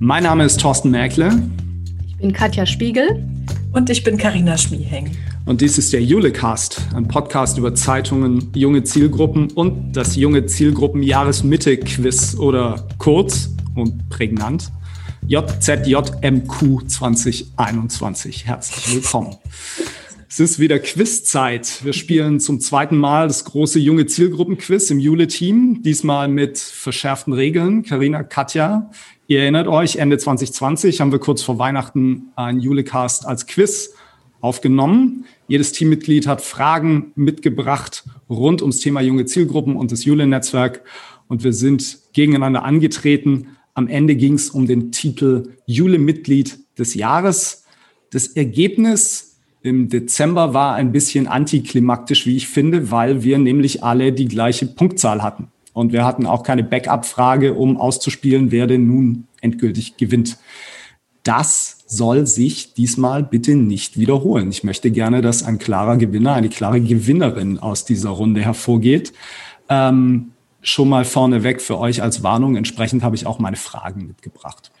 Mein Name ist Thorsten Merkle. Ich bin Katja Spiegel. Und ich bin Karina Schmieheng. Und dies ist der Julecast, ein Podcast über Zeitungen, junge Zielgruppen und das junge Zielgruppen Jahresmitte-Quiz oder kurz und prägnant JZJMQ 2021. Herzlich willkommen. Es ist wieder Quizzeit. Wir spielen zum zweiten Mal das große junge Zielgruppenquiz im Jule-Team. Diesmal mit verschärften Regeln. Karina, Katja, ihr erinnert euch, Ende 2020 haben wir kurz vor Weihnachten ein Julecast als Quiz aufgenommen. Jedes Teammitglied hat Fragen mitgebracht rund ums Thema junge Zielgruppen und das Jule-Netzwerk. Und wir sind gegeneinander angetreten. Am Ende ging es um den Titel Jule-Mitglied des Jahres. Das Ergebnis im Dezember war ein bisschen antiklimaktisch, wie ich finde, weil wir nämlich alle die gleiche Punktzahl hatten. Und wir hatten auch keine Backup-Frage, um auszuspielen, wer denn nun endgültig gewinnt. Das soll sich diesmal bitte nicht wiederholen. Ich möchte gerne, dass ein klarer Gewinner, eine klare Gewinnerin aus dieser Runde hervorgeht. Ähm, schon mal vorneweg für euch als Warnung. Entsprechend habe ich auch meine Fragen mitgebracht.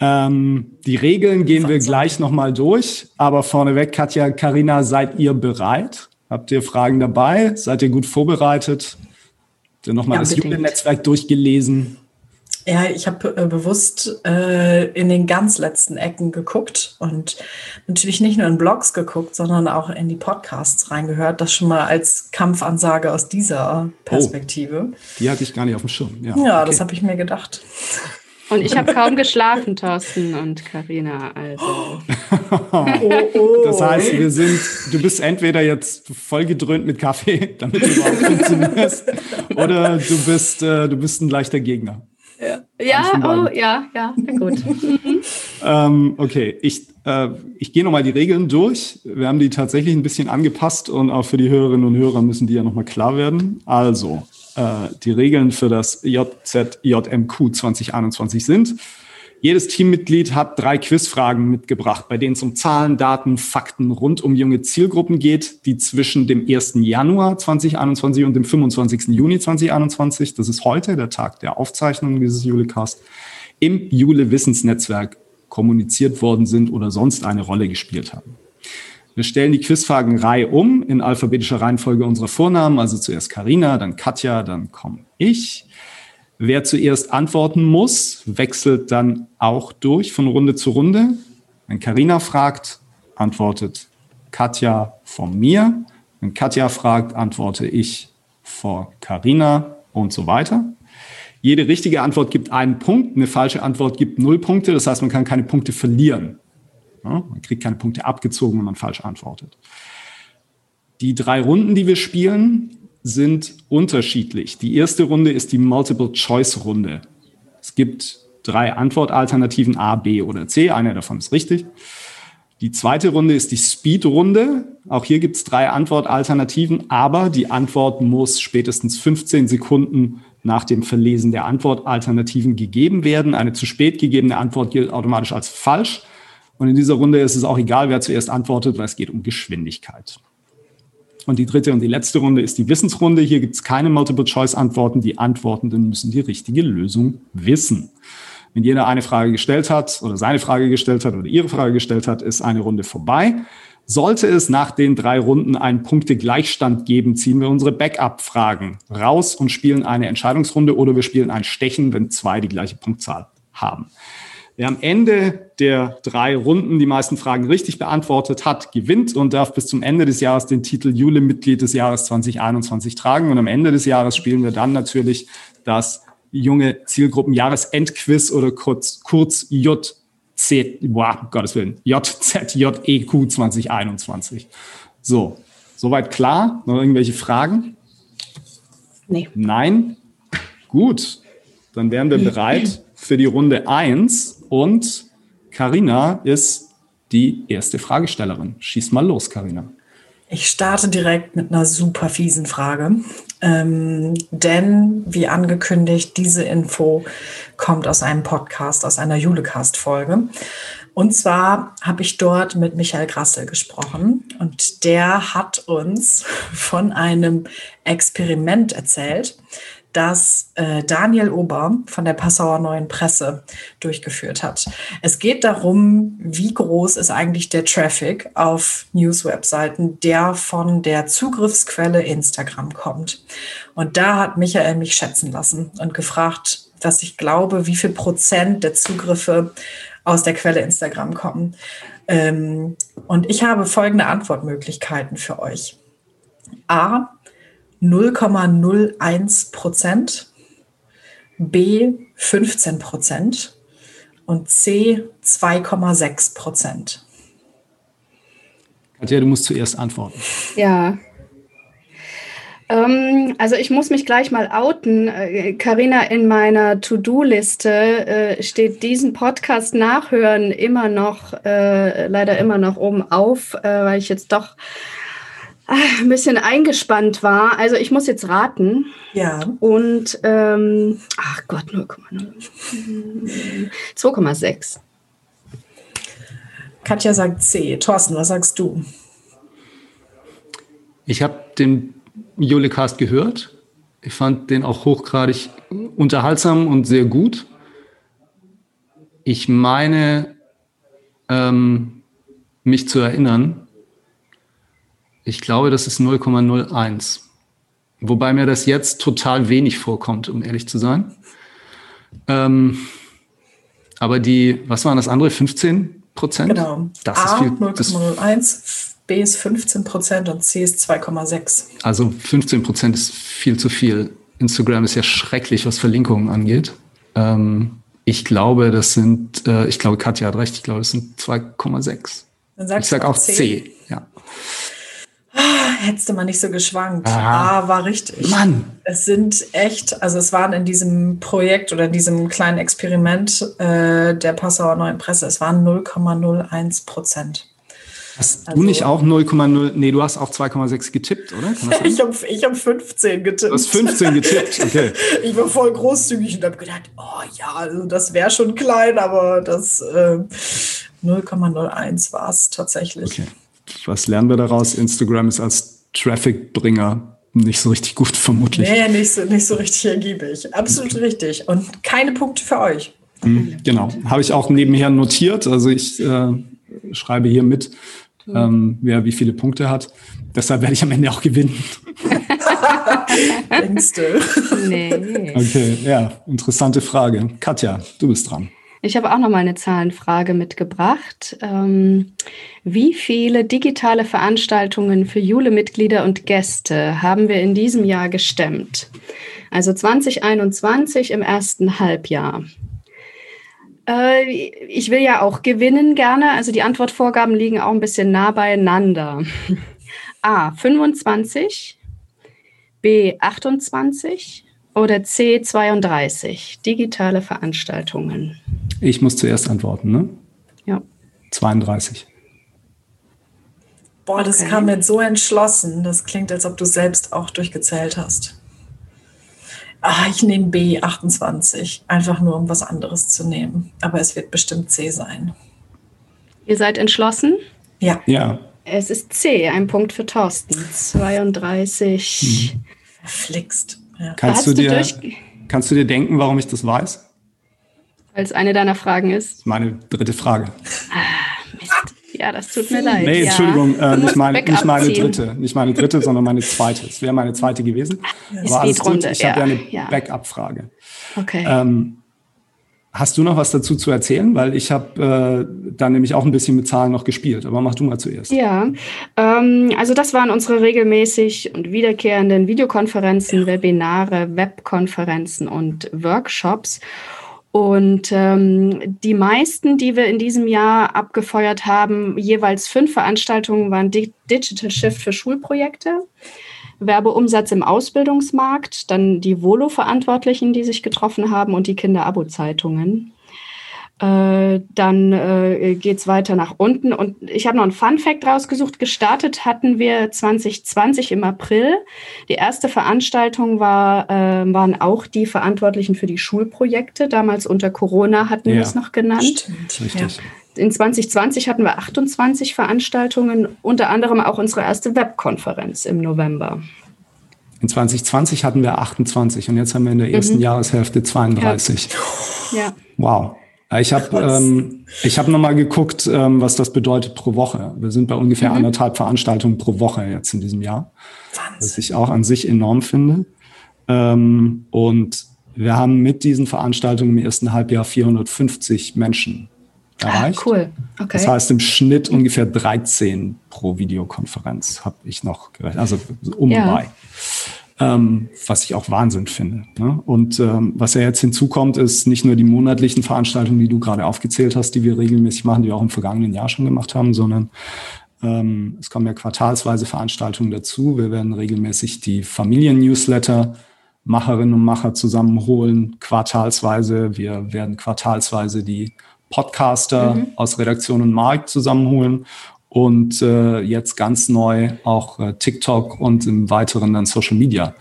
Ähm, die Regeln gehen wir gleich nochmal durch, aber vorneweg, Katja, Karina, seid ihr bereit? Habt ihr Fragen dabei? Seid ihr gut vorbereitet? Habt ihr nochmal ja, das Jugendnetzwerk durchgelesen? Ja, ich habe äh, bewusst äh, in den ganz letzten Ecken geguckt und natürlich nicht nur in Blogs geguckt, sondern auch in die Podcasts reingehört. Das schon mal als Kampfansage aus dieser Perspektive. Oh, die hatte ich gar nicht auf dem Schirm. Ja, ja okay. das habe ich mir gedacht. Und ich habe kaum geschlafen, Thorsten und Karina. Also. oh, oh. Das heißt, wir sind, du bist entweder jetzt voll gedröhnt mit Kaffee, damit du überhaupt funktionierst, oder du bist, äh, du bist ein leichter Gegner. Ja, ja oh, ja, ja, gut. ähm, okay, ich, äh, ich gehe nochmal die Regeln durch. Wir haben die tatsächlich ein bisschen angepasst und auch für die Hörerinnen und Hörer müssen die ja nochmal klar werden. Also, äh, die Regeln für das JZJMQ 2021 sind. Jedes Teammitglied hat drei Quizfragen mitgebracht, bei denen es um Zahlen, Daten, Fakten rund um junge Zielgruppen geht, die zwischen dem 1. Januar 2021 und dem 25. Juni 2021, das ist heute der Tag der Aufzeichnung dieses Julecast, im Jule Wissensnetzwerk kommuniziert worden sind oder sonst eine Rolle gespielt haben. Wir stellen die Quizfragen Reihe um in alphabetischer Reihenfolge unserer Vornamen, also zuerst Karina, dann Katja, dann komme ich. Wer zuerst antworten muss, wechselt dann auch durch von Runde zu Runde. Wenn Karina fragt, antwortet Katja von mir. Wenn Katja fragt, antworte ich vor Karina und so weiter. Jede richtige Antwort gibt einen Punkt, eine falsche Antwort gibt null Punkte. Das heißt, man kann keine Punkte verlieren. Man kriegt keine Punkte abgezogen, wenn man falsch antwortet. Die drei Runden, die wir spielen, sind unterschiedlich. Die erste Runde ist die Multiple-Choice-Runde. Es gibt drei Antwortalternativen A, B oder C. Eine davon ist richtig. Die zweite Runde ist die Speed-Runde. Auch hier gibt es drei Antwortalternativen, aber die Antwort muss spätestens 15 Sekunden nach dem Verlesen der Antwortalternativen gegeben werden. Eine zu spät gegebene Antwort gilt automatisch als falsch. Und in dieser Runde ist es auch egal, wer zuerst antwortet, weil es geht um Geschwindigkeit. Und die dritte und die letzte Runde ist die Wissensrunde. Hier gibt es keine Multiple-Choice-Antworten. Die Antwortenden müssen die richtige Lösung wissen. Wenn jeder eine Frage gestellt hat oder seine Frage gestellt hat oder ihre Frage gestellt hat, ist eine Runde vorbei. Sollte es nach den drei Runden einen Punktegleichstand geben, ziehen wir unsere Backup-Fragen raus und spielen eine Entscheidungsrunde oder wir spielen ein Stechen, wenn zwei die gleiche Punktzahl haben. Wer am Ende der drei Runden die meisten Fragen richtig beantwortet hat, gewinnt und darf bis zum Ende des Jahres den Titel Jule-Mitglied des Jahres 2021 tragen. Und am Ende des Jahres spielen wir dann natürlich das junge Zielgruppen Jahresendquiz oder kurz, kurz JZ, boah, um Gottes Willen, JZJEQ 2021. So, soweit klar? Noch irgendwelche Fragen? Nee. Nein? Gut, dann wären wir bereit für die Runde eins und Karina ist die erste Fragestellerin. Schieß mal los, Karina. Ich starte direkt mit einer super fiesen Frage. Ähm, denn, wie angekündigt, diese Info kommt aus einem Podcast, aus einer Julecast-Folge. Und zwar habe ich dort mit Michael Grassel gesprochen und der hat uns von einem Experiment erzählt, das äh, Daniel Ober von der Passauer Neuen Presse durchgeführt hat. Es geht darum, wie groß ist eigentlich der Traffic auf News-Webseiten, der von der Zugriffsquelle Instagram kommt. Und da hat Michael mich schätzen lassen und gefragt, dass ich glaube, wie viel Prozent der Zugriffe aus der Quelle Instagram kommen. Ähm, und ich habe folgende Antwortmöglichkeiten für euch. A, 0,01 Prozent, B 15 Prozent und C 2,6 Prozent. Katja, du musst zuerst antworten. Ja. Ähm, also ich muss mich gleich mal outen. Karina, äh, in meiner To-Do-Liste äh, steht diesen Podcast nachhören immer noch, äh, leider immer noch oben auf, äh, weil ich jetzt doch ein bisschen eingespannt war. Also ich muss jetzt raten. Ja. Und, ähm, ach Gott, 0,0. 2,6. Katja sagt C. Thorsten, was sagst du? Ich habe den Julecast gehört. Ich fand den auch hochgradig unterhaltsam und sehr gut. Ich meine, ähm, mich zu erinnern, ich glaube, das ist 0,01. Wobei mir das jetzt total wenig vorkommt, um ehrlich zu sein. Ähm, aber die, was waren das andere? 15 Prozent? Genau. Das A 0,01, B ist 15 Prozent und C ist 2,6. Also 15 Prozent ist viel zu viel. Instagram ist ja schrecklich, was Verlinkungen angeht. Ähm, ich glaube, das sind, äh, ich glaube, Katja hat recht, ich glaube, das sind 2,6. Ich sage auch C. C. Ja. Hättest du mal nicht so geschwankt. Aha. Ah, war richtig. Mann. Es sind echt, also es waren in diesem Projekt oder in diesem kleinen Experiment äh, der Passauer Neuen Presse, es waren 0,01 Prozent. Hast also, du nicht auch 0,0? Nee, du hast auch 2,6 getippt, oder? ich habe ich hab 15 getippt. Du hast 15 getippt, okay. ich war voll großzügig und habe gedacht, oh ja, also das wäre schon klein, aber das äh, 0,01 war es tatsächlich. Okay was lernen wir daraus? Instagram ist als Traffic-Bringer nicht so richtig gut, vermutlich. Nee, nicht so, nicht so richtig ergiebig. Absolut richtig. Und keine Punkte für euch. Mhm, genau. Habe ich auch nebenher notiert. Also ich äh, schreibe hier mit, ähm, wer wie viele Punkte hat. Deshalb werde ich am Ende auch gewinnen. Denkst du? Nee. Okay, ja, interessante Frage. Katja, du bist dran. Ich habe auch noch mal eine Zahlenfrage mitgebracht. Ähm, wie viele digitale Veranstaltungen für Jule-Mitglieder und Gäste haben wir in diesem Jahr gestemmt? Also 2021 im ersten Halbjahr. Äh, ich will ja auch gewinnen gerne. Also die Antwortvorgaben liegen auch ein bisschen nah beieinander. A 25, B 28 oder C 32. Digitale Veranstaltungen. Ich muss zuerst antworten, ne? Ja. 32. Boah, das okay. kam jetzt so entschlossen. Das klingt, als ob du selbst auch durchgezählt hast. Ah, ich nehme B 28, einfach nur um was anderes zu nehmen. Aber es wird bestimmt C sein. Ihr seid entschlossen? Ja. Ja. Es ist C, ein Punkt für Thorsten. 32. Hm. Verflixt. Ja. Kannst, du dir, du kannst du dir denken, warum ich das weiß? Weil es eine deiner Fragen ist. Meine dritte Frage. Ah, Mist. Ja, das tut mir leid. Nee, Entschuldigung, äh, nicht, meine, nicht meine dritte. Nicht meine dritte, sondern meine zweite. Es wäre meine zweite gewesen. Ist War alles gut. Ich ja, habe ja eine ja. Backup-Frage. Okay. Ähm, hast du noch was dazu zu erzählen? Weil ich habe äh, da nämlich auch ein bisschen mit Zahlen noch gespielt. Aber mach du mal zuerst. Ja, ähm, also das waren unsere regelmäßig und wiederkehrenden Videokonferenzen, Webinare, Webkonferenzen und Workshops. Und ähm, die meisten, die wir in diesem Jahr abgefeuert haben, jeweils fünf Veranstaltungen waren Digital Shift für Schulprojekte, Werbeumsatz im Ausbildungsmarkt, dann die Volo-Verantwortlichen, die sich getroffen haben und die Kinder-Abo-Zeitungen. Äh, dann äh, geht es weiter nach unten. Und ich habe noch einen Fun-Fact rausgesucht. Gestartet hatten wir 2020 im April. Die erste Veranstaltung war, äh, waren auch die Verantwortlichen für die Schulprojekte. Damals unter Corona hatten ja. wir es noch genannt. Stimmt, richtig. Ja. In 2020 hatten wir 28 Veranstaltungen, unter anderem auch unsere erste Webkonferenz im November. In 2020 hatten wir 28 und jetzt haben wir in der ersten mhm. Jahreshälfte 32. Ja. ja. Wow. Ich habe ähm, ich hab nochmal geguckt, ähm, was das bedeutet pro Woche. Wir sind bei ungefähr mhm. anderthalb Veranstaltungen pro Woche jetzt in diesem Jahr. Wahnsinn. Was ich auch an sich enorm finde. Ähm, und wir haben mit diesen Veranstaltungen im ersten Halbjahr 450 Menschen ah, erreicht. Ah, cool. Okay. Das heißt im Schnitt ungefähr 13 pro Videokonferenz habe ich noch gerechnet. Also um ja. bei ähm, was ich auch Wahnsinn finde. Ne? Und ähm, was ja jetzt hinzukommt, ist nicht nur die monatlichen Veranstaltungen, die du gerade aufgezählt hast, die wir regelmäßig machen, die wir auch im vergangenen Jahr schon gemacht haben, sondern ähm, es kommen ja quartalsweise Veranstaltungen dazu. Wir werden regelmäßig die Familien-Newsletter Macherinnen und Macher zusammenholen, quartalsweise. Wir werden quartalsweise die Podcaster mhm. aus Redaktion und Markt zusammenholen und äh, jetzt ganz neu auch äh, TikTok und im weiteren dann Social Media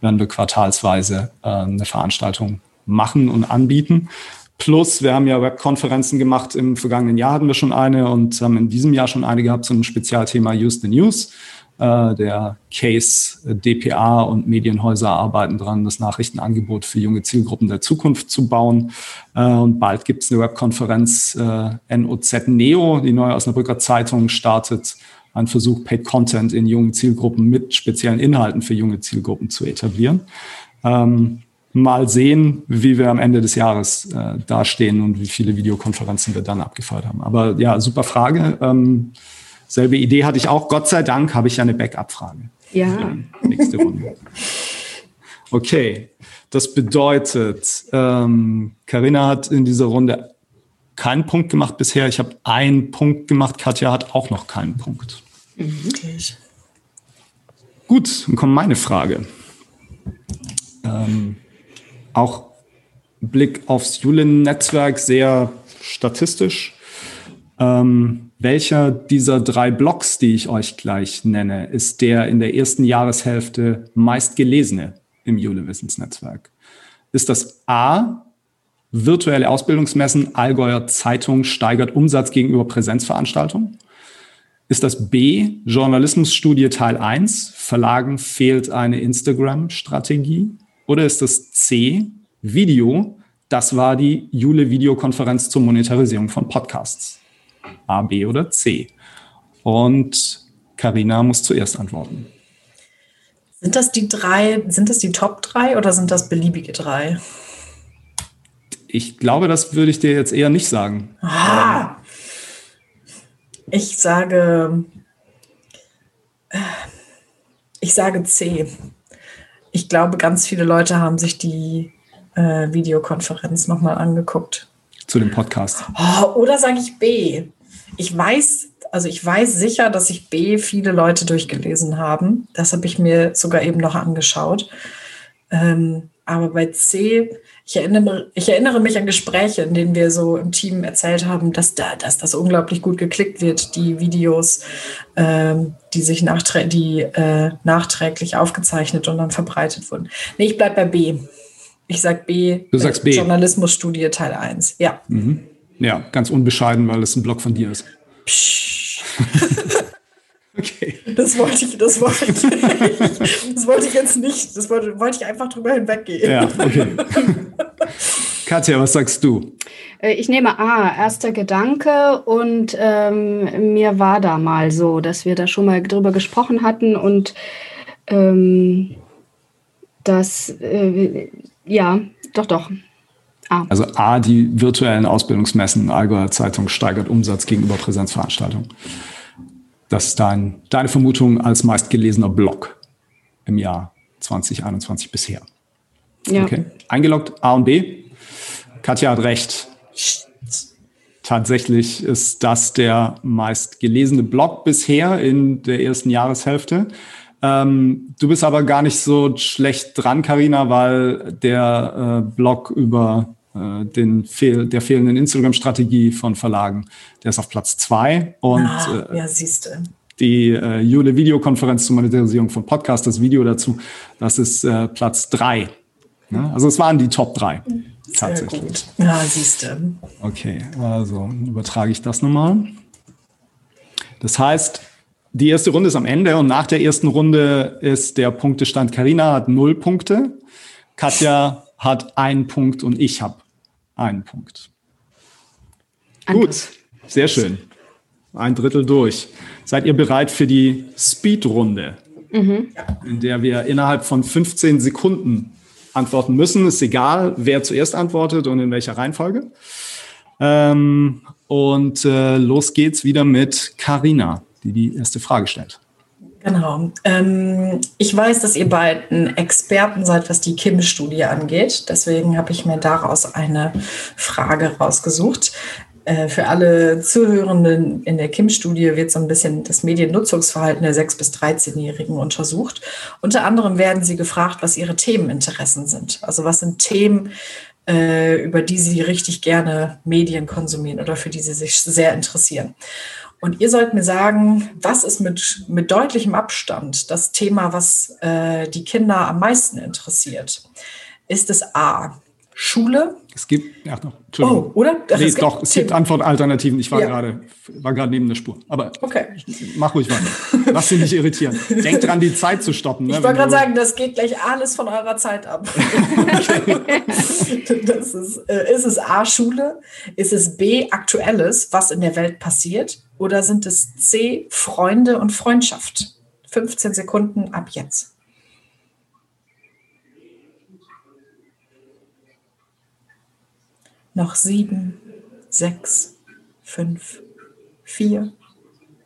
werden wir quartalsweise äh, eine Veranstaltung machen und anbieten. Plus, wir haben ja Webkonferenzen gemacht. Im vergangenen Jahr hatten wir schon eine und haben in diesem Jahr schon eine gehabt zum Spezialthema Use the News. Äh, der Case äh, DPA und Medienhäuser arbeiten dran, das Nachrichtenangebot für junge Zielgruppen der Zukunft zu bauen. Äh, und bald gibt es eine Webkonferenz NOZ Neo, die neue Osnabrücker Zeitung startet ein Versuch, Paid Content in jungen Zielgruppen mit speziellen Inhalten für junge Zielgruppen zu etablieren. Ähm, mal sehen, wie wir am Ende des Jahres äh, dastehen und wie viele Videokonferenzen wir dann abgefeuert haben. Aber ja, super Frage. Ähm, Selbe Idee hatte ich auch. Gott sei Dank habe ich ja eine Backup-Frage. Ja. Nächste Runde. Okay, das bedeutet, ähm, Carina hat in dieser Runde keinen Punkt gemacht bisher. Ich habe einen Punkt gemacht. Katja hat auch noch keinen Punkt. Mhm. Gut, dann kommt meine Frage. Ähm, auch Blick aufs Julin-Netzwerk sehr statistisch. Ähm, welcher dieser drei Blogs, die ich euch gleich nenne, ist der in der ersten Jahreshälfte meistgelesene im Jule Wissensnetzwerk? Ist das A, virtuelle Ausbildungsmessen, Allgäuer Zeitung steigert Umsatz gegenüber Präsenzveranstaltungen? Ist das B, Journalismusstudie Teil 1, Verlagen fehlt eine Instagram-Strategie? Oder ist das C, Video, das war die Jule-Videokonferenz zur Monetarisierung von Podcasts? A, B oder C? Und Karina muss zuerst antworten. Sind das die drei, sind das die Top drei oder sind das beliebige drei? Ich glaube, das würde ich dir jetzt eher nicht sagen. Ah, ich sage, ich sage C. Ich glaube, ganz viele Leute haben sich die äh, Videokonferenz nochmal angeguckt. Zu dem Podcast. Oh, oder sage ich B? Ich weiß, also ich weiß sicher, dass sich B viele Leute durchgelesen haben. Das habe ich mir sogar eben noch angeschaut. Ähm, aber bei C, ich erinnere, ich erinnere mich an Gespräche, in denen wir so im Team erzählt haben, dass, da, dass das unglaublich gut geklickt wird, die Videos, ähm, die sich nachträ die, äh, nachträglich aufgezeichnet und dann verbreitet wurden. Nee, ich bleibe bei B. Ich sage B. Du sagst B. Journalismusstudie Teil 1. Ja. Mhm. Ja, ganz unbescheiden, weil es ein Blog von dir ist. Psch. okay. Das wollte ich, das wollte ich, das wollte ich jetzt nicht. Das wollte, wollte ich einfach drüber hinweggehen. Ja, okay. Katja, was sagst du? Äh, ich nehme A, erster Gedanke und ähm, mir war da mal so, dass wir da schon mal drüber gesprochen hatten und ähm, das, äh, ja, doch, doch, Ah. Also A, die virtuellen Ausbildungsmessen, Allgäuer Zeitung steigert Umsatz gegenüber Präsenzveranstaltungen. Das ist dein, deine Vermutung als meistgelesener Blog im Jahr 2021 bisher. Ja. Okay. Eingeloggt A und B. Katja hat recht. Tatsächlich ist das der meistgelesene Blog bisher in der ersten Jahreshälfte. Ähm, du bist aber gar nicht so schlecht dran, Karina, weil der äh, Blog über äh, den fehl, der fehlenden Instagram-Strategie von Verlagen. Der ist auf Platz zwei. Und ah, äh, ja, siehst du. Die äh, Jule Videokonferenz zur Monetarisierung von Podcast, das Video dazu, das ist äh, Platz drei. Ne? Also es waren die Top drei. Sehr tatsächlich. Gut. Ja, siehst du. Okay, also übertrage ich das nochmal. Das heißt, die erste Runde ist am Ende und nach der ersten Runde ist der Punktestand. Karina hat null Punkte, Katja hat einen Punkt und ich habe einen Punkt. Gut, sehr schön. Ein Drittel durch. Seid ihr bereit für die Speed-Runde, mhm. in der wir innerhalb von 15 Sekunden antworten müssen? Ist egal, wer zuerst antwortet und in welcher Reihenfolge. Ähm, und äh, los geht's wieder mit Karina, die die erste Frage stellt. Genau. Ähm, ich weiß, dass ihr beiden Experten seid, was die Kim-Studie angeht. Deswegen habe ich mir daraus eine Frage rausgesucht. Äh, für alle Zuhörenden in der Kim-Studie wird so ein bisschen das Mediennutzungsverhalten der 6- bis 13-Jährigen untersucht. Unter anderem werden sie gefragt, was ihre Themeninteressen sind. Also was sind Themen, äh, über die sie richtig gerne Medien konsumieren oder für die sie sich sehr interessieren. Und ihr sollt mir sagen, was ist mit, mit deutlichem Abstand das Thema, was äh, die Kinder am meisten interessiert? Ist es A, Schule? Es gibt, ja, noch, Entschuldigung. Oh, oder? Ach, nee, es doch, es gibt Antwortalternativen. Ich war ja. gerade, war gerade neben der Spur. Aber okay. mach ruhig weiter. Lass dich nicht irritieren. Denk dran, die Zeit zu stoppen. Ne, ich wollte gerade sagen, das geht gleich alles von eurer Zeit ab. das ist, äh, ist es A, Schule? Ist es B, Aktuelles, was in der Welt passiert? Oder sind es C, Freunde und Freundschaft? 15 Sekunden ab jetzt. Noch sieben, sechs, fünf, vier,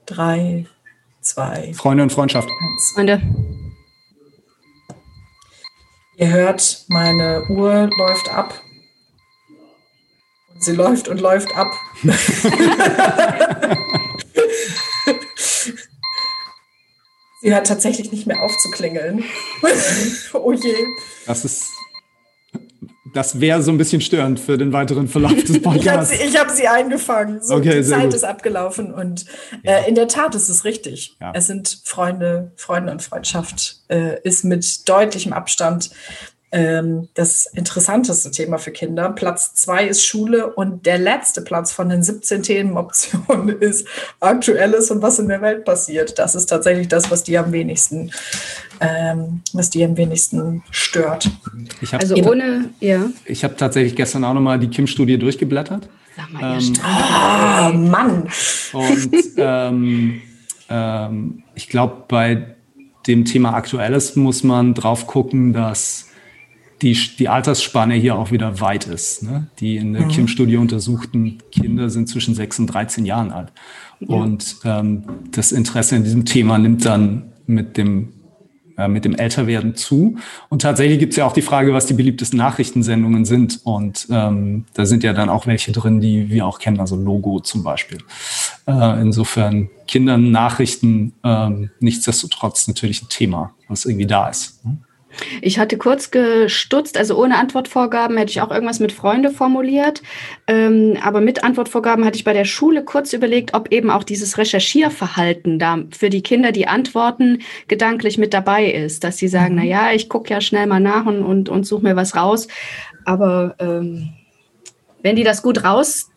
drei, zwei. Freunde und Freundschaft. Eins. Freunde. Ihr hört, meine Uhr läuft ab. Sie läuft und läuft ab. Sie hört tatsächlich nicht mehr aufzuklingeln. oh je. Das ist. Das wäre so ein bisschen störend für den weiteren Verlauf des Podcasts. ich habe sie, hab sie, eingefangen. So, okay, die Zeit gut. ist abgelaufen und ja. äh, in der Tat ist es richtig. Ja. Es sind Freunde, Freunde und Freundschaft äh, ist mit deutlichem Abstand ähm, das interessanteste Thema für Kinder. Platz zwei ist Schule und der letzte Platz von den 17 Themenoptionen ist Aktuelles und was in der Welt passiert. Das ist tatsächlich das, was die am wenigsten, ähm, was die am wenigsten stört. also ohne, ja. Ich habe tatsächlich gestern auch nochmal die Kim-Studie durchgeblättert. Sag mal, ähm, ah, Mann. Und ähm, ähm, ich glaube, bei dem Thema Aktuelles muss man drauf gucken, dass die, die Altersspanne hier auch wieder weit ist. Ne? Die in der mhm. Kim-Studie untersuchten Kinder sind zwischen 6 und 13 Jahren alt. Ja. Und ähm, das Interesse in diesem Thema nimmt dann mit dem äh, mit dem Älterwerden zu. Und tatsächlich gibt es ja auch die Frage, was die beliebtesten Nachrichtensendungen sind. Und ähm, da sind ja dann auch welche drin, die wir auch kennen, also Logo zum Beispiel. Äh, insofern Kindern Nachrichten ähm, nichtsdestotrotz natürlich ein Thema, was irgendwie da ist. Ne? Ich hatte kurz gestutzt, also ohne Antwortvorgaben hätte ich auch irgendwas mit Freunde formuliert. Ähm, aber mit Antwortvorgaben hatte ich bei der Schule kurz überlegt, ob eben auch dieses Recherchierverhalten da für die Kinder, die antworten, gedanklich mit dabei ist. Dass sie sagen, mhm. na ja, ich gucke ja schnell mal nach und, und, und suche mir was raus. Aber ähm, wenn die das gut raus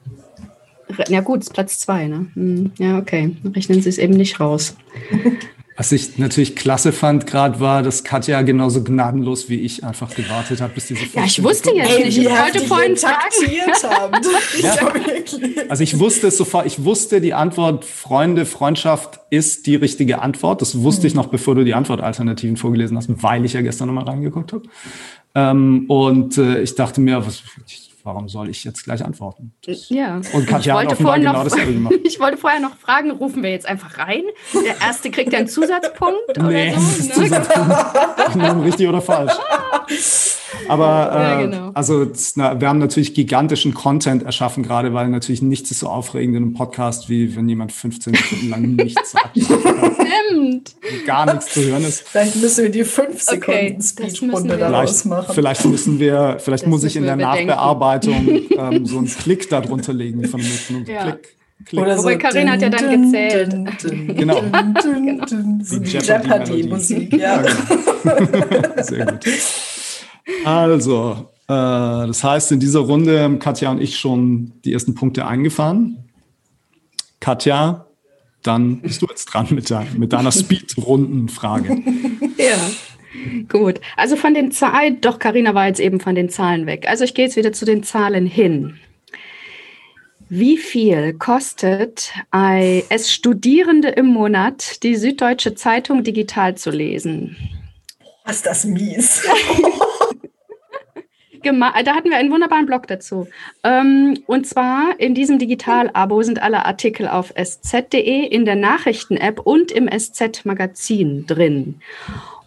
ja gut, ist Platz zwei, ne? Hm, ja, okay. Rechnen Sie es eben nicht raus. Was ich natürlich klasse fand gerade war, dass Katja genauso gnadenlos wie ich einfach gewartet hat, bis diese Ja, ich wusste jetzt Ey, nicht. Ich wollte vorhin fragen. ja. Also ich wusste es sofort. Ich wusste, die Antwort Freunde, Freundschaft ist die richtige Antwort. Das wusste mhm. ich noch, bevor du die Antwortalternativen vorgelesen hast, weil ich ja gestern nochmal reingeguckt habe. Ähm, und äh, ich dachte mir, was, warum soll ich jetzt gleich antworten? Das ja. Und Katja hat offenbar genau dasselbe gemacht. ich wollte vorher noch fragen, rufen wir jetzt einfach rein? Der Erste kriegt einen Zusatzpunkt nee, oder so? Ne? Zusatzpunkt. richtig oder falsch. Aber äh, ja, genau. also na, wir haben natürlich gigantischen Content erschaffen, gerade weil natürlich nichts ist so aufregend in einem Podcast, wie wenn jemand 15 Stunden lang nichts sagt. Stimmt. Gar nichts zu hören ist. Vielleicht müssen wir die 5 Sekunden okay, Speechrunde daraus machen. Vielleicht müssen wir, vielleicht das muss ich in der Nachbearbeitung ähm, so einen Klick darunter legen von Minuten und ja. Klick. Klick. Oder Wobei so Karin hat ja dann gezählt. genau. genau. Die Jeopardy-Musik, ja. Genau. Sehr gut. Also, äh, das heißt, in dieser Runde haben Katja und ich schon die ersten Punkte eingefahren. Katja, dann bist du jetzt dran mit, der, mit deiner Speed-Runden-Frage. ja. Gut, also von den Zahlen, doch, Karina war jetzt eben von den Zahlen weg. Also ich gehe jetzt wieder zu den Zahlen hin. Wie viel kostet es Studierende im Monat, die Süddeutsche Zeitung digital zu lesen? Was ist das mies? da hatten wir einen wunderbaren Blog dazu. Ähm, und zwar in diesem Digital-Abo sind alle Artikel auf sz.de, in der Nachrichten-App und im SZ-Magazin drin.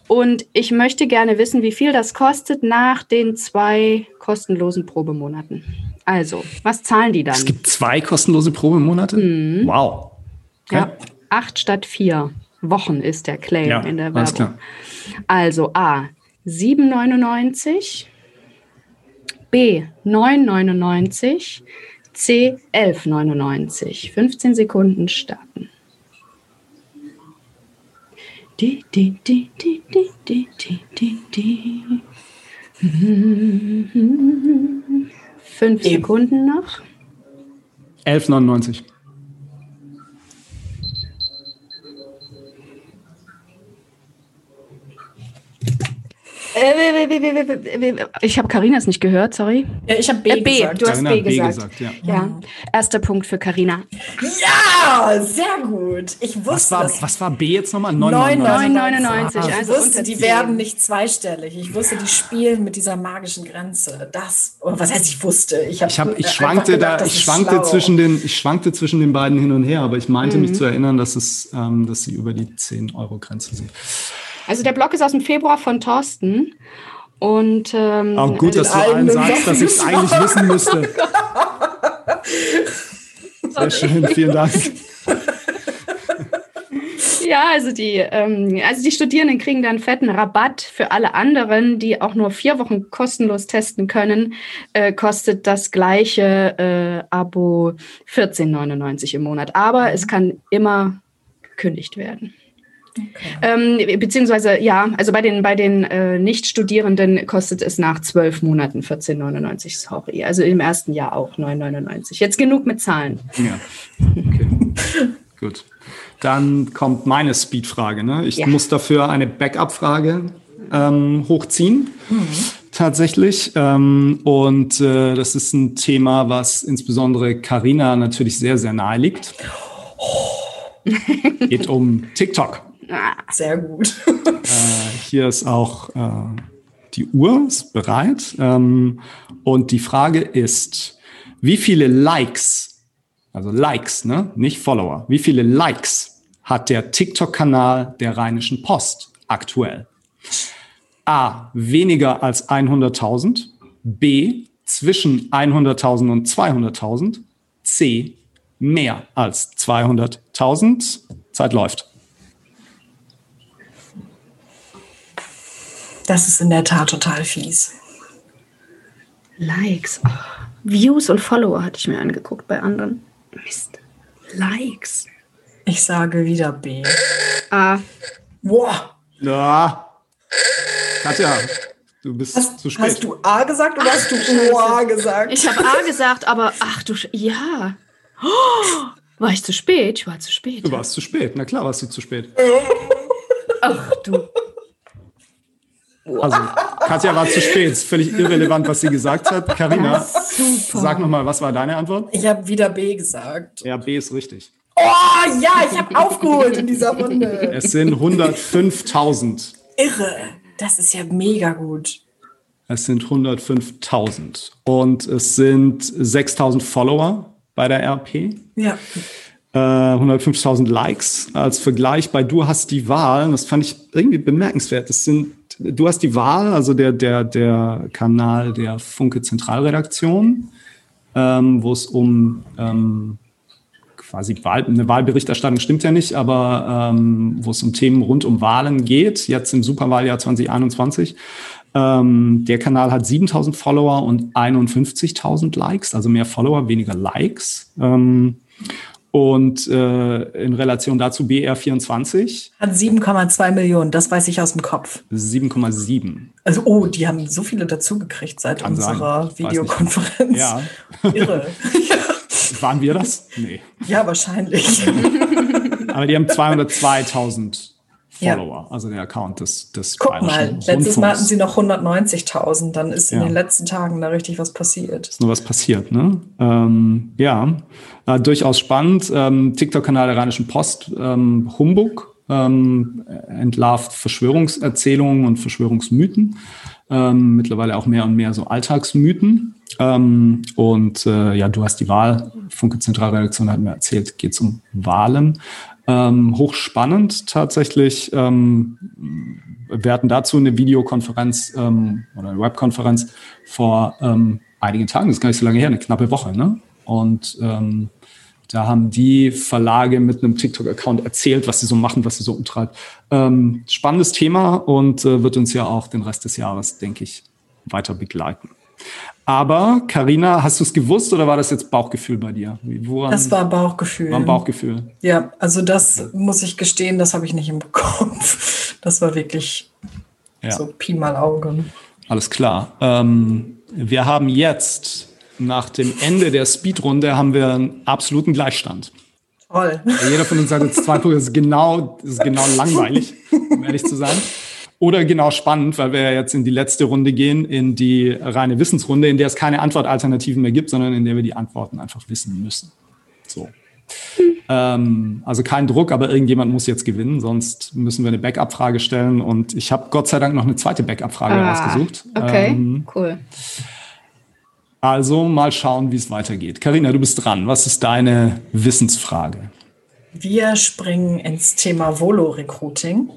Und ich möchte gerne wissen, wie viel das kostet nach den zwei kostenlosen Probemonaten. Also, was zahlen die dann? Es gibt zwei kostenlose Probemonate? Mhm. Wow. Okay. Ja, acht statt vier Wochen ist der Claim ja, in der Werbung. Klar. Also A, 7,99, B, 9,99, C, 11,99. 15 Sekunden starten. Die, die, die, die, die, die, die, die, die. Fünf Sekunden noch. 11,99. Ich habe Karinas nicht gehört, sorry. Ja, ich habe B, äh, B gesagt. Du hast B, B gesagt. ja. ja. Erster Punkt für Karina. Ja, sehr gut. Ich wusste was war, das. Was war B jetzt nochmal? 9,99. Ah, also ich wusste, die werden nicht zweistellig. Ich wusste, die spielen mit dieser magischen Grenze. Das, oh, was heißt ich wusste? Ich, ich, hab, ich schwankte gedacht, da, ich schwankte zwischen den, ich schwankte zwischen den beiden hin und her, aber ich meinte mhm. mich zu erinnern, dass es, ähm, dass sie über die 10 Euro Grenze sind. Also der Blog ist aus dem Februar von Thorsten. Und ähm, auch gut, dass du allen sagst, dass ich es eigentlich wissen müsste. Sehr schön, vielen Dank. Ja, also die, ähm, also die Studierenden kriegen dann fetten Rabatt für alle anderen, die auch nur vier Wochen kostenlos testen können. Äh, kostet das gleiche äh, Abo 14,99 im Monat. Aber es kann immer gekündigt werden. Okay. Ähm, beziehungsweise, ja, also bei den, bei den äh, Nicht-Studierenden kostet es nach zwölf Monaten 14,99, sorry. Also im ersten Jahr auch 9,99. Jetzt genug mit Zahlen. Ja. Okay. Gut. Dann kommt meine Speed-Frage. Ne? Ich ja. muss dafür eine Backup-Frage ähm, hochziehen. Mhm. Tatsächlich. Ähm, und äh, das ist ein Thema, was insbesondere Karina natürlich sehr, sehr nahe liegt. Geht um TikTok. Sehr gut. äh, hier ist auch äh, die Uhr ist bereit. Ähm, und die Frage ist, wie viele Likes, also Likes, ne, nicht Follower, wie viele Likes hat der TikTok-Kanal der Rheinischen Post aktuell? A, weniger als 100.000. B, zwischen 100.000 und 200.000. C, mehr als 200.000. Zeit läuft. Das ist in der Tat total fies. Likes. Oh, Views und Follower hatte ich mir angeguckt bei anderen. Mist. Likes. Ich sage wieder B. A. Boah. Ja. Katja, du bist hast, zu spät. Hast du A gesagt oder hast du A gesagt? Ich habe A gesagt, aber ach du, ja. Oh, war ich zu spät? Ich war zu spät. Du warst zu spät. Na klar warst du zu spät. Ach du. Also, Katja war zu spät. Ist völlig irrelevant, was sie gesagt hat. Karina, sag nochmal, was war deine Antwort? Ich habe wieder B gesagt. Ja, B ist richtig. Oh ja, ich habe aufgeholt in dieser Runde. Es sind 105.000. Irre. Das ist ja mega gut. Es sind 105.000. Und es sind 6.000 Follower bei der RP. Ja. Äh, 105.000 Likes. Als Vergleich bei Du hast die Wahl, das fand ich irgendwie bemerkenswert. Das sind du hast die Wahl, also der, der, der Kanal der Funke Zentralredaktion, ähm, wo es um ähm, quasi Wahl, eine Wahlberichterstattung stimmt ja nicht, aber ähm, wo es um Themen rund um Wahlen geht, jetzt im Superwahljahr 2021. Ähm, der Kanal hat 7000 Follower und 51.000 Likes, also mehr Follower, weniger Likes. Und äh, in Relation dazu BR24. Hat 7,2 Millionen, das weiß ich aus dem Kopf. 7,7. Also, oh, die haben so viele dazugekriegt seit Kann unserer sein. Videokonferenz. Ja. Irre. Waren wir das? Nee. Ja, wahrscheinlich. Aber die haben 202.000 Follower, ja. also der Account des, des Guck mal, letztes Mal hatten sie noch 190.000, dann ist in ja. den letzten Tagen da richtig was passiert. Ist nur was passiert, ne? Ähm, ja, äh, durchaus spannend. Ähm, TikTok-Kanal der Rheinischen Post, ähm, Humbug, ähm, entlarvt Verschwörungserzählungen und Verschwörungsmythen. Ähm, mittlerweile auch mehr und mehr so Alltagsmythen. Ähm, und äh, ja, du hast die Wahl, Funke Zentralredaktion hat mir erzählt, geht es um Wahlen. Ähm, hochspannend tatsächlich. Ähm, wir hatten dazu eine Videokonferenz ähm, oder eine Webkonferenz vor ähm, einigen Tagen, das ist gar nicht so lange her, eine knappe Woche. Ne? Und ähm, da haben die Verlage mit einem TikTok-Account erzählt, was sie so machen, was sie so umtreibt. Ähm, spannendes Thema und äh, wird uns ja auch den Rest des Jahres, denke ich, weiter begleiten. Aber Karina, hast du es gewusst oder war das jetzt Bauchgefühl bei dir? Woran, das war Bauchgefühl. War ein Bauchgefühl. Ja, also das muss ich gestehen, das habe ich nicht im Kopf. Das war wirklich ja. so Pi mal Auge. Alles klar. Ähm, wir haben jetzt nach dem Ende der Speedrunde haben wir einen absoluten Gleichstand. Toll. Jeder von uns hat jetzt zwei Punkte. Das ist genau, das ist genau langweilig, um ehrlich zu sein. Oder genau spannend, weil wir ja jetzt in die letzte Runde gehen, in die reine Wissensrunde, in der es keine Antwortalternativen mehr gibt, sondern in der wir die Antworten einfach wissen müssen. So. Ähm, also kein Druck, aber irgendjemand muss jetzt gewinnen, sonst müssen wir eine Backup-Frage stellen. Und ich habe Gott sei Dank noch eine zweite Backup-Frage ah, rausgesucht. Okay, ähm, cool. Also mal schauen, wie es weitergeht. Karina, du bist dran. Was ist deine Wissensfrage? Wir springen ins Thema Volo-Recruiting.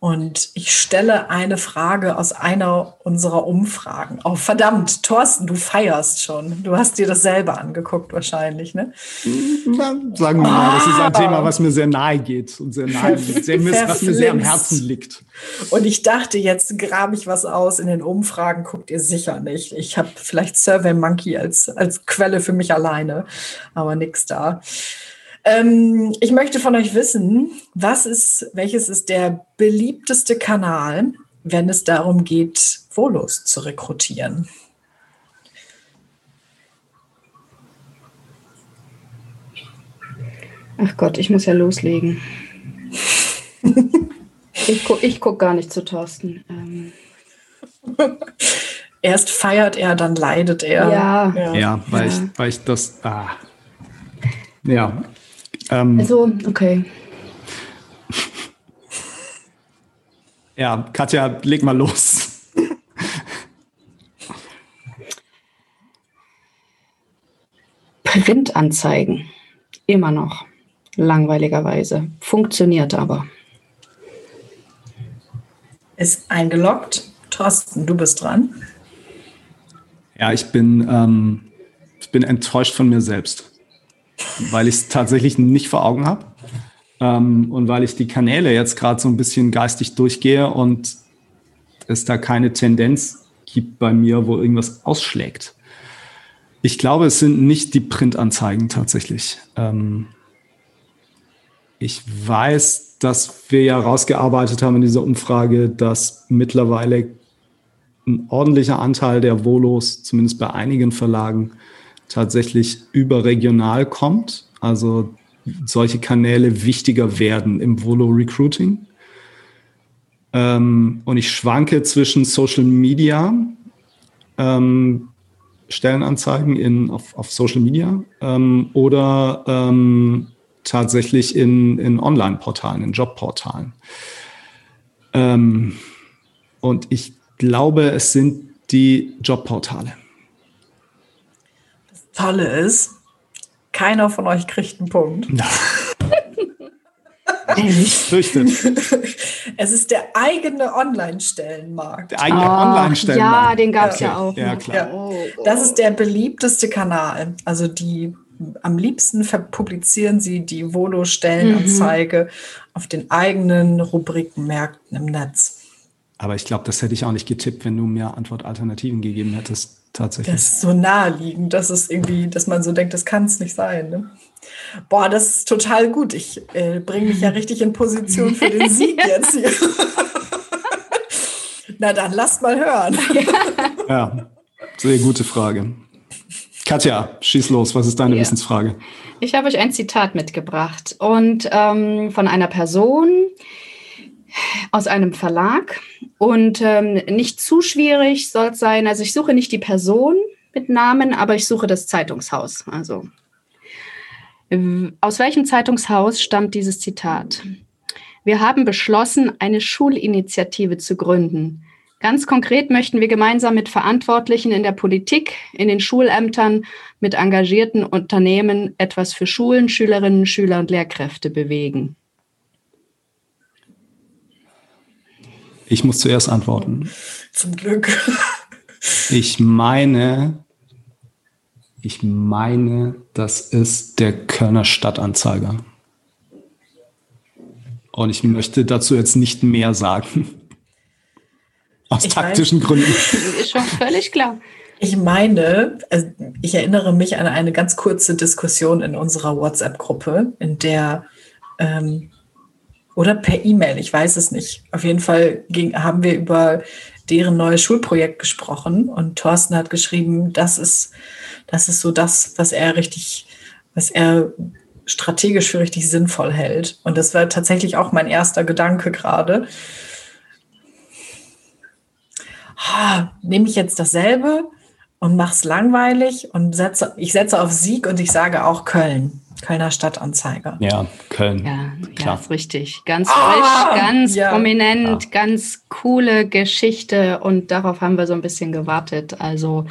Und ich stelle eine Frage aus einer unserer Umfragen. Oh, verdammt, Thorsten, du feierst schon. Du hast dir das selber angeguckt wahrscheinlich, ne? Na, sagen wir mal, das ist ein Thema, was mir sehr nahe geht und sehr nahe liegt, sehr, was mir sehr am Herzen liegt. Und ich dachte, jetzt grabe ich was aus. In den Umfragen guckt ihr sicher nicht. Ich habe vielleicht Survey Monkey als, als Quelle für mich alleine, aber nix da. Ähm, ich möchte von euch wissen, was ist, welches ist der beliebteste Kanal, wenn es darum geht, Volos zu rekrutieren? Ach Gott, ich muss ja loslegen. ich gucke guck gar nicht zu Thorsten. Ähm. Erst feiert er, dann leidet er. Ja, ja, ja weil, ja. Ich, weil ich das. Ah. Ja, ähm, also, okay. Ja, Katja, leg mal los. Printanzeigen. Immer noch. Langweiligerweise. Funktioniert aber. Ist eingeloggt. Thorsten, du bist dran. Ja, ich bin, ähm, ich bin enttäuscht von mir selbst weil ich es tatsächlich nicht vor Augen habe. Ähm, und weil ich die Kanäle jetzt gerade so ein bisschen geistig durchgehe und es da keine Tendenz gibt bei mir, wo irgendwas ausschlägt. Ich glaube, es sind nicht die Printanzeigen tatsächlich. Ähm, ich weiß, dass wir ja rausgearbeitet haben in dieser Umfrage, dass mittlerweile ein ordentlicher Anteil der Volos, zumindest bei einigen Verlagen, tatsächlich überregional kommt, also solche Kanäle wichtiger werden im Volo-Recruiting. Ähm, und ich schwanke zwischen Social Media, ähm, Stellenanzeigen in, auf, auf Social Media ähm, oder ähm, tatsächlich in, in Online-Portalen, in Jobportalen. Ähm, und ich glaube, es sind die Jobportale. Tolle ist, keiner von euch kriegt einen Punkt. Fürchtet. Es ist der eigene Online-Stellenmarkt. Der eigene oh, Online-Stellenmarkt. Ja, den gab es ja. ja. auch. Ja, klar. Ja. Oh, oh. Das ist der beliebteste Kanal. Also die am liebsten publizieren sie die Volo-Stellenanzeige mhm. auf den eigenen Rubrikenmärkten im Netz. Aber ich glaube, das hätte ich auch nicht getippt, wenn du mir Antwortalternativen gegeben hättest tatsächlich. Das ist so naheliegend, dass es irgendwie, dass man so denkt, das kann es nicht sein. Ne? Boah, das ist total gut. Ich äh, bringe mich ja richtig in Position für den Sieg jetzt hier. Na dann, lasst mal hören. ja, sehr gute Frage. Katja, schieß los. Was ist deine ja. Wissensfrage? Ich habe euch ein Zitat mitgebracht und ähm, von einer Person aus einem Verlag und ähm, nicht zu schwierig soll es sein. Also ich suche nicht die Person mit Namen, aber ich suche das Zeitungshaus. Also aus welchem Zeitungshaus stammt dieses Zitat? Wir haben beschlossen, eine Schulinitiative zu gründen. Ganz konkret möchten wir gemeinsam mit Verantwortlichen in der Politik, in den Schulämtern, mit engagierten Unternehmen etwas für Schulen, Schülerinnen, Schüler und Lehrkräfte bewegen. Ich muss zuerst antworten. Zum Glück. Ich meine, ich meine, das ist der Kölner Stadtanzeiger. Und ich möchte dazu jetzt nicht mehr sagen. Aus ich taktischen weiß. Gründen. Ist schon völlig klar. Ich meine, also ich erinnere mich an eine ganz kurze Diskussion in unserer WhatsApp-Gruppe, in der ähm, oder per E-Mail, ich weiß es nicht. Auf jeden Fall ging, haben wir über deren neues Schulprojekt gesprochen und Thorsten hat geschrieben, das ist, das ist so das, was er richtig, was er strategisch für richtig sinnvoll hält. Und das war tatsächlich auch mein erster Gedanke gerade. Ah, nehme ich jetzt dasselbe und mache es langweilig und setze, ich setze auf Sieg und ich sage auch Köln. Kölner Stadtanzeiger. Ja, Köln. Ja, Klar. ja ist richtig. Ganz ah, frisch, ganz ja. prominent, ja. ganz coole Geschichte und darauf haben wir so ein bisschen gewartet. Also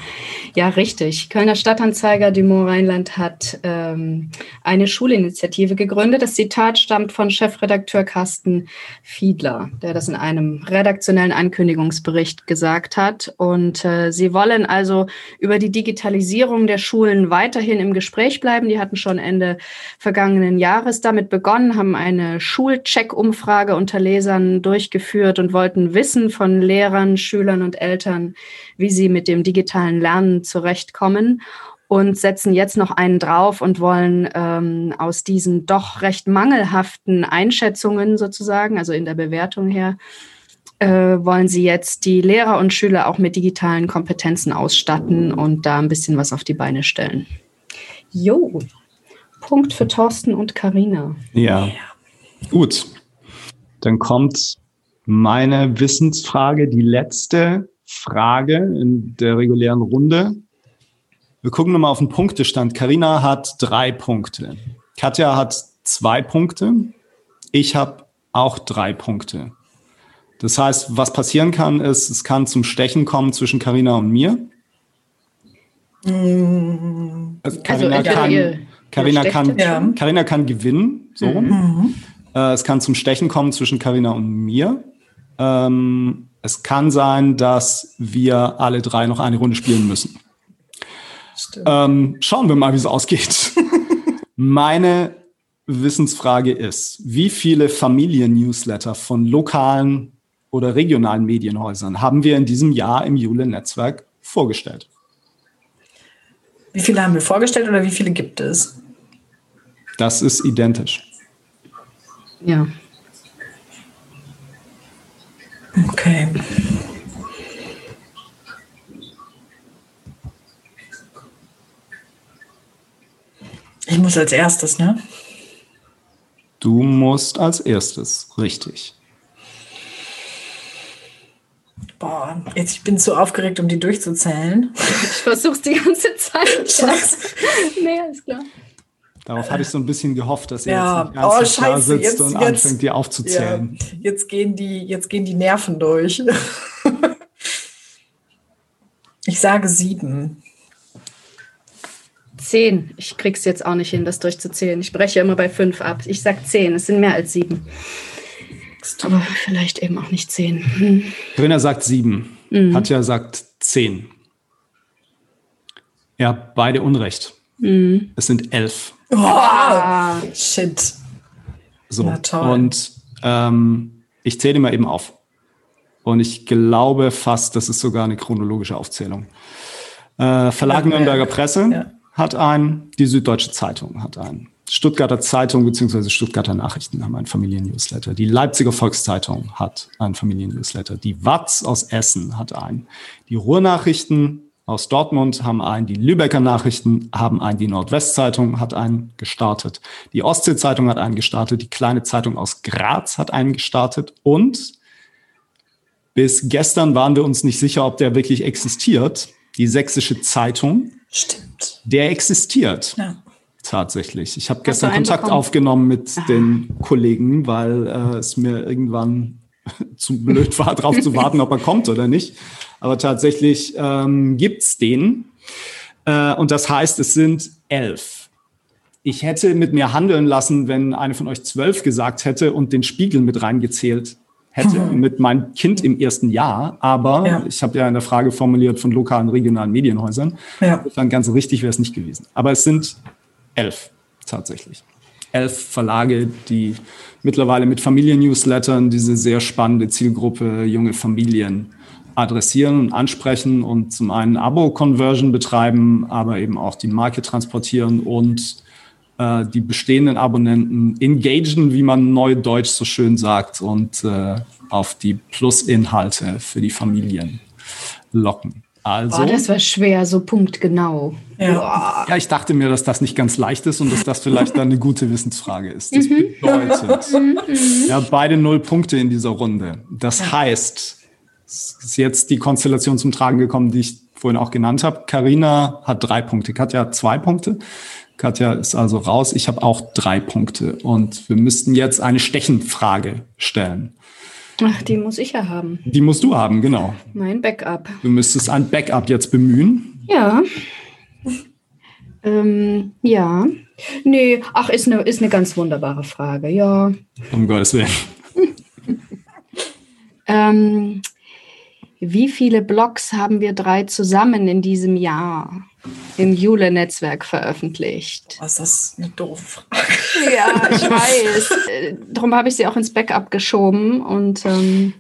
ja, richtig. Kölner Stadtanzeiger Dumont Rheinland hat ähm, eine Schulinitiative gegründet. Das Zitat stammt von Chefredakteur Carsten Fiedler, der das in einem redaktionellen Ankündigungsbericht gesagt hat. Und äh, sie wollen also über die Digitalisierung der Schulen weiterhin im Gespräch bleiben. Die hatten schon Ende vergangenen Jahres damit begonnen, haben eine Schulcheck-Umfrage unter Lesern durchgeführt und wollten wissen von Lehrern, Schülern und Eltern, wie sie mit dem digitalen Lernen zurechtkommen und setzen jetzt noch einen drauf und wollen ähm, aus diesen doch recht mangelhaften Einschätzungen sozusagen, also in der Bewertung her, äh, wollen sie jetzt die Lehrer und Schüler auch mit digitalen Kompetenzen ausstatten und da ein bisschen was auf die Beine stellen. Jo, Punkt für Thorsten und Karina. Ja. Gut. Dann kommt meine Wissensfrage, die letzte Frage in der regulären Runde. Wir gucken nochmal auf den Punktestand. Karina hat drei Punkte. Katja hat zwei Punkte. Ich habe auch drei Punkte. Das heißt, was passieren kann, ist, es kann zum Stechen kommen zwischen Karina und mir. Also Carina also kann, Carina kann, ja. Carina kann gewinnen, so mhm. Äh, es kann zum Stechen kommen zwischen Carina und mir. Ähm, es kann sein, dass wir alle drei noch eine Runde spielen müssen. Ähm, schauen wir mal, wie es ausgeht. Meine Wissensfrage ist, wie viele Familien-Newsletter von lokalen oder regionalen Medienhäusern haben wir in diesem Jahr im Jule-Netzwerk vorgestellt? Wie viele haben wir vorgestellt oder wie viele gibt es? Das ist identisch. Ja. Okay. Ich muss als erstes, ne? Du musst als erstes, richtig. Boah, jetzt ich bin zu aufgeregt, um die durchzuzählen. Ich versuch's die ganze Zeit. Scheiße. nee, ist klar. Darauf hatte ich so ein bisschen gehofft, dass er ja. jetzt nicht ganz oh, scheiße, da sitzt jetzt, und jetzt, anfängt, die aufzuzählen. Ja, jetzt, gehen die, jetzt gehen die Nerven durch. ich sage sieben. Zehn. Ich krieg's jetzt auch nicht hin, das durchzuzählen. Ich breche immer bei fünf ab. Ich sag zehn. Es sind mehr als sieben. Aber vielleicht eben auch nicht zehn. Hm. Grüner sagt sieben. Mhm. Katja sagt zehn. Ja, beide Unrecht. Mhm. Es sind elf. Oh, shit. So. Und ähm, ich zähle mal eben auf. Und ich glaube fast, das ist sogar eine chronologische Aufzählung. Äh, Verlag Nürnberger Presse ja. hat einen, die Süddeutsche Zeitung hat einen. Stuttgarter Zeitung bzw. Stuttgarter Nachrichten haben einen Familiennewsletter. Die Leipziger Volkszeitung hat einen Familiennewsletter. Die Watz aus Essen hat einen. Die Ruhrnachrichten aus Dortmund haben einen, die Lübecker Nachrichten haben einen, die Nordwestzeitung hat einen gestartet, die Ostsee-Zeitung hat einen gestartet, die kleine Zeitung aus Graz hat einen gestartet und bis gestern waren wir uns nicht sicher, ob der wirklich existiert. Die Sächsische Zeitung. Stimmt. Der existiert. Ja. Tatsächlich. Ich habe gestern Kontakt bekommen? aufgenommen mit Aha. den Kollegen, weil äh, es mir irgendwann zu blöd war, darauf zu warten, ob er kommt oder nicht. Aber tatsächlich ähm, gibt den. Äh, und das heißt, es sind elf. Ich hätte mit mir handeln lassen, wenn eine von euch zwölf gesagt hätte und den Spiegel mit reingezählt hätte mhm. mit meinem Kind im ersten Jahr. Aber ja. ich habe ja in der Frage formuliert von lokalen, regionalen Medienhäusern. Ja. Dann ganz richtig wäre es nicht gewesen. Aber es sind elf tatsächlich. Elf Verlage, die mittlerweile mit Familiennewslettern diese sehr spannende Zielgruppe junge Familien adressieren und ansprechen und zum einen Abo-Conversion betreiben, aber eben auch die Marke transportieren und äh, die bestehenden Abonnenten engagen, wie man neudeutsch so schön sagt, und äh, auf die Plus-Inhalte für die Familien locken. Also, oh, das war schwer, so punktgenau. Ja. ja, ich dachte mir, dass das nicht ganz leicht ist und dass das vielleicht dann eine gute Wissensfrage ist. Das mhm. bedeutet, mhm. ja, beide null Punkte in dieser Runde. Das ja. heißt, es ist jetzt die Konstellation zum Tragen gekommen, die ich vorhin auch genannt habe. Karina hat drei Punkte, Katja hat zwei Punkte. Katja ist also raus. Ich habe auch drei Punkte und wir müssten jetzt eine Stechenfrage stellen. Ach, die muss ich ja haben. Die musst du haben, genau. Mein Backup. Du müsstest ein Backup jetzt bemühen. Ja. ähm, ja. Nee, ach, ist eine, ist eine ganz wunderbare Frage, ja. Um Gottes Willen. ähm, wie viele Blogs haben wir drei zusammen in diesem Jahr im Jule-Netzwerk veröffentlicht? Was ist das eine doofe Frage? Ja, ich weiß. Darum habe ich sie auch ins Backup geschoben und ähm,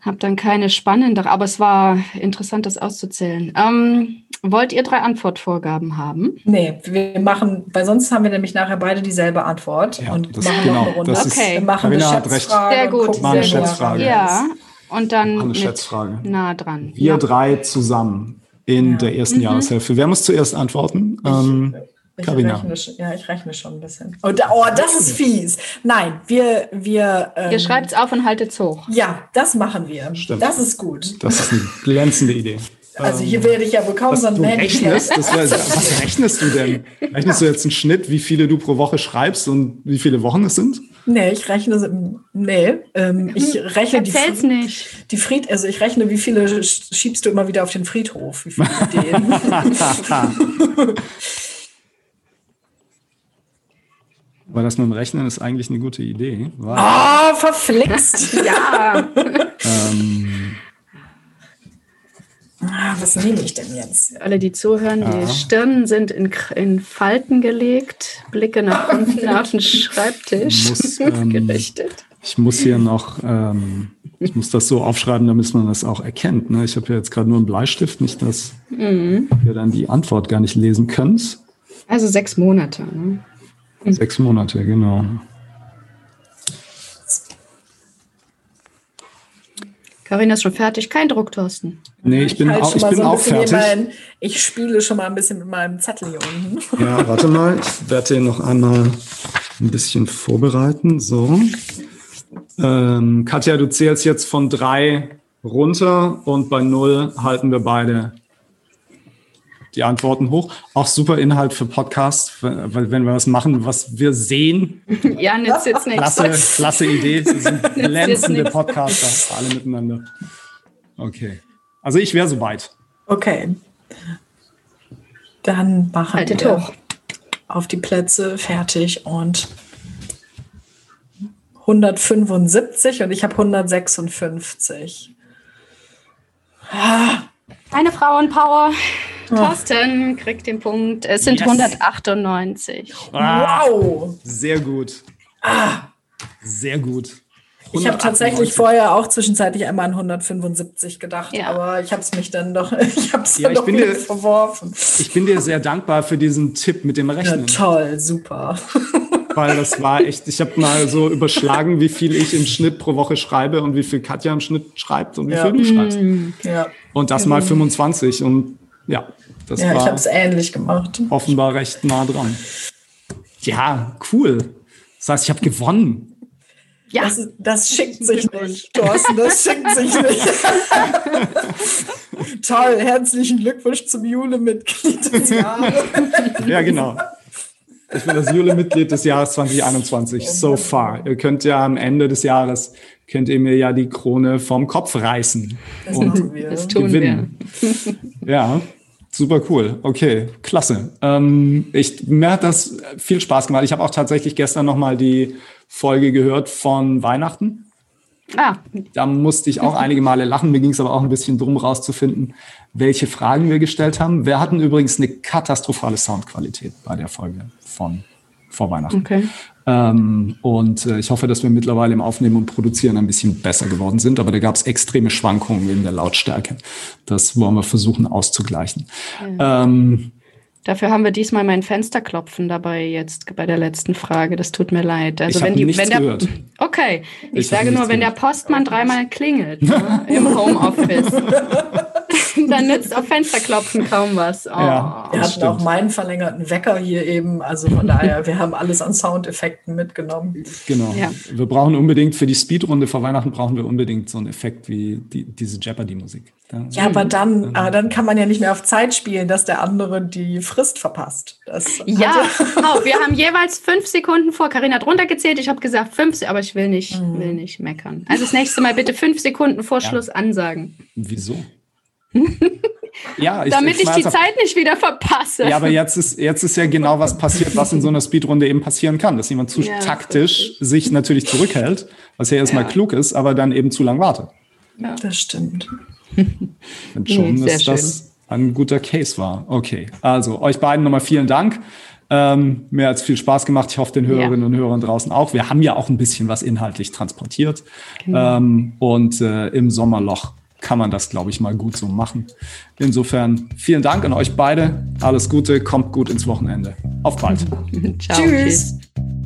habe dann keine spannendere, aber es war interessant, das auszuzählen. Ähm, wollt ihr drei Antwortvorgaben haben? Nee, wir machen, weil sonst haben wir nämlich nachher beide dieselbe Antwort ja, und machen genau, noch eine Runde. okay. wir machen Carina eine Schätzfrage. Sehr gut. Sehr eine Schätzfrage. Ja. Und dann eine Schätzfrage. nah dran. Wir ja. drei zusammen in ja. der ersten mhm. Jahreshälfte. Wer muss zuerst antworten? Ich, ähm, ich Rechne, ja, ich rechne schon ein bisschen. Oh, da, oh das ist fies. Nein, wir. wir ähm, Ihr schreibt es auf und haltet es hoch. Ja, das machen wir. Stimmt. Das ist gut. Das ist eine glänzende Idee. Also hier werde ich ja wohl kaum so ein rechnest, das war, Was rechnest du denn? Rechnest du jetzt einen Schnitt, wie viele du pro Woche schreibst und wie viele Wochen es sind? Nee, ich rechne, nee, ähm, ich rechne Erzähl's die, nicht. die Fried, also ich rechne, wie viele schiebst du immer wieder auf den Friedhof, wie viele Ideen. Aber das mit dem Rechnen ist eigentlich eine gute Idee. Ah, oh, verflixt, ja. ähm, Ah, was nehme ich denn jetzt? Alle, die zuhören, ja. die Stirnen sind in, in, Falten gelegt, Blicke nach unten auf den Schreibtisch muss, ähm, gerichtet. Ich muss hier noch, ähm, ich muss das so aufschreiben, damit man das auch erkennt. Ne? Ich habe ja jetzt gerade nur einen Bleistift, nicht, dass mhm. ihr dann die Antwort gar nicht lesen könnt. Also sechs Monate. Ne? Sechs Monate, genau. Karina ist schon fertig. Kein Druck, Thorsten. Nee, ich bin, ich auch, ich bin so auch fertig. Mein, ich spiele schon mal ein bisschen mit meinem Zettel hier unten. Ja, warte mal. Ich werde den noch einmal ein bisschen vorbereiten. So. Ähm, Katja, du zählst jetzt von drei runter und bei null halten wir beide die Antworten hoch. Auch super Inhalt für Podcasts, weil wenn wir was machen, was wir sehen. Ja, nützt jetzt nichts. Klasse, klasse Idee. Sie sind glänzende Podcaster, alle miteinander. Okay. Also ich wäre soweit. Okay. Dann machen Haltet wir hoch. auf die Plätze fertig und 175 und ich habe 156. Ah. Eine Frauenpower. Thorsten kriegt den Punkt. Es sind yes. 198. Ah, wow. Sehr gut. Ah. Sehr gut. Ich habe tatsächlich vorher auch zwischenzeitlich einmal an 175 gedacht, ja. aber ich habe es mich dann doch, ich habe es ja, doch wieder verworfen. Ich bin dir sehr dankbar für diesen Tipp mit dem Rechnen. Ja, toll, super. weil das war echt, ich habe mal so überschlagen, wie viel ich im Schnitt pro Woche schreibe und wie viel Katja im Schnitt schreibt und wie ja. viel du schreibst. Ja. Und das mal 25 und ja, das ja, war ich habe es ähnlich gemacht. Offenbar recht nah dran. Ja, cool. Das heißt, ich habe gewonnen. Ja. Das, das schickt sich nicht, Thorsten, das schickt sich nicht. Toll, herzlichen Glückwunsch zum Jule-Mitglied des Jahres. ja, genau. Ich bin das Jule-Mitglied des Jahres 2021, so far. Ihr könnt ja am Ende des Jahres, könnt ihr mir ja die Krone vom Kopf reißen. Das und wir. Das tun gewinnen. wir. Ja, super cool. Okay, klasse. Ähm, ich, mir hat das viel Spaß gemacht. Ich habe auch tatsächlich gestern nochmal die Folge gehört von Weihnachten. Ah. Da musste ich auch einige Male lachen. Mir ging es aber auch ein bisschen drum rauszufinden, welche Fragen wir gestellt haben. Wir hatten übrigens eine katastrophale Soundqualität bei der Folge von vor Weihnachten. Okay. Ähm, und äh, ich hoffe, dass wir mittlerweile im Aufnehmen und Produzieren ein bisschen besser geworden sind. Aber da gab es extreme Schwankungen in der Lautstärke. Das wollen wir versuchen auszugleichen. Ja. Ähm, Dafür haben wir diesmal mein Fensterklopfen dabei jetzt bei der letzten Frage. Das tut mir leid. Also ich wenn die, wenn der, gehört. okay, ich, ich sage nur, wenn gehört. der Postmann dreimal klingelt ne, im Homeoffice. dann nützt auf Fensterklopfen kaum was. Oh. Ja, wir hatten stimmt. auch meinen verlängerten Wecker hier eben. Also von daher, wir haben alles an Soundeffekten mitgenommen. Genau. Ja. Wir brauchen unbedingt für die Speedrunde vor Weihnachten brauchen wir unbedingt so einen Effekt wie die, diese Jeopardy-Musik. Ja, ja, aber dann, aber dann kann man ja nicht mehr auf Zeit spielen, dass der andere die Frist verpasst. Das ja, oh, wir haben jeweils fünf Sekunden vor. Karina hat runtergezählt. Ich habe gesagt fünf, aber ich will nicht, mhm. will nicht meckern. Also das nächste Mal bitte fünf Sekunden vor Schluss ja. ansagen. Wieso? ja, ich, Damit ich, ich die Zeit nicht wieder verpasse. Ja, aber jetzt ist, jetzt ist ja genau was passiert, was in so einer Speedrunde eben passieren kann, dass jemand zu ja, taktisch sich natürlich zurückhält, was ja erstmal ja. klug ist, aber dann eben zu lang wartet. Ja, das stimmt. Ich schon, dass das ein guter Case war. Okay, also euch beiden nochmal vielen Dank. Ähm, mir hat es viel Spaß gemacht. Ich hoffe, den Hörerinnen ja. und Hörern draußen auch. Wir haben ja auch ein bisschen was inhaltlich transportiert. Genau. Ähm, und äh, im Sommerloch kann man das, glaube ich, mal gut so machen. Insofern vielen Dank an euch beide. Alles Gute, kommt gut ins Wochenende. Auf bald. Ciao, tschüss. tschüss.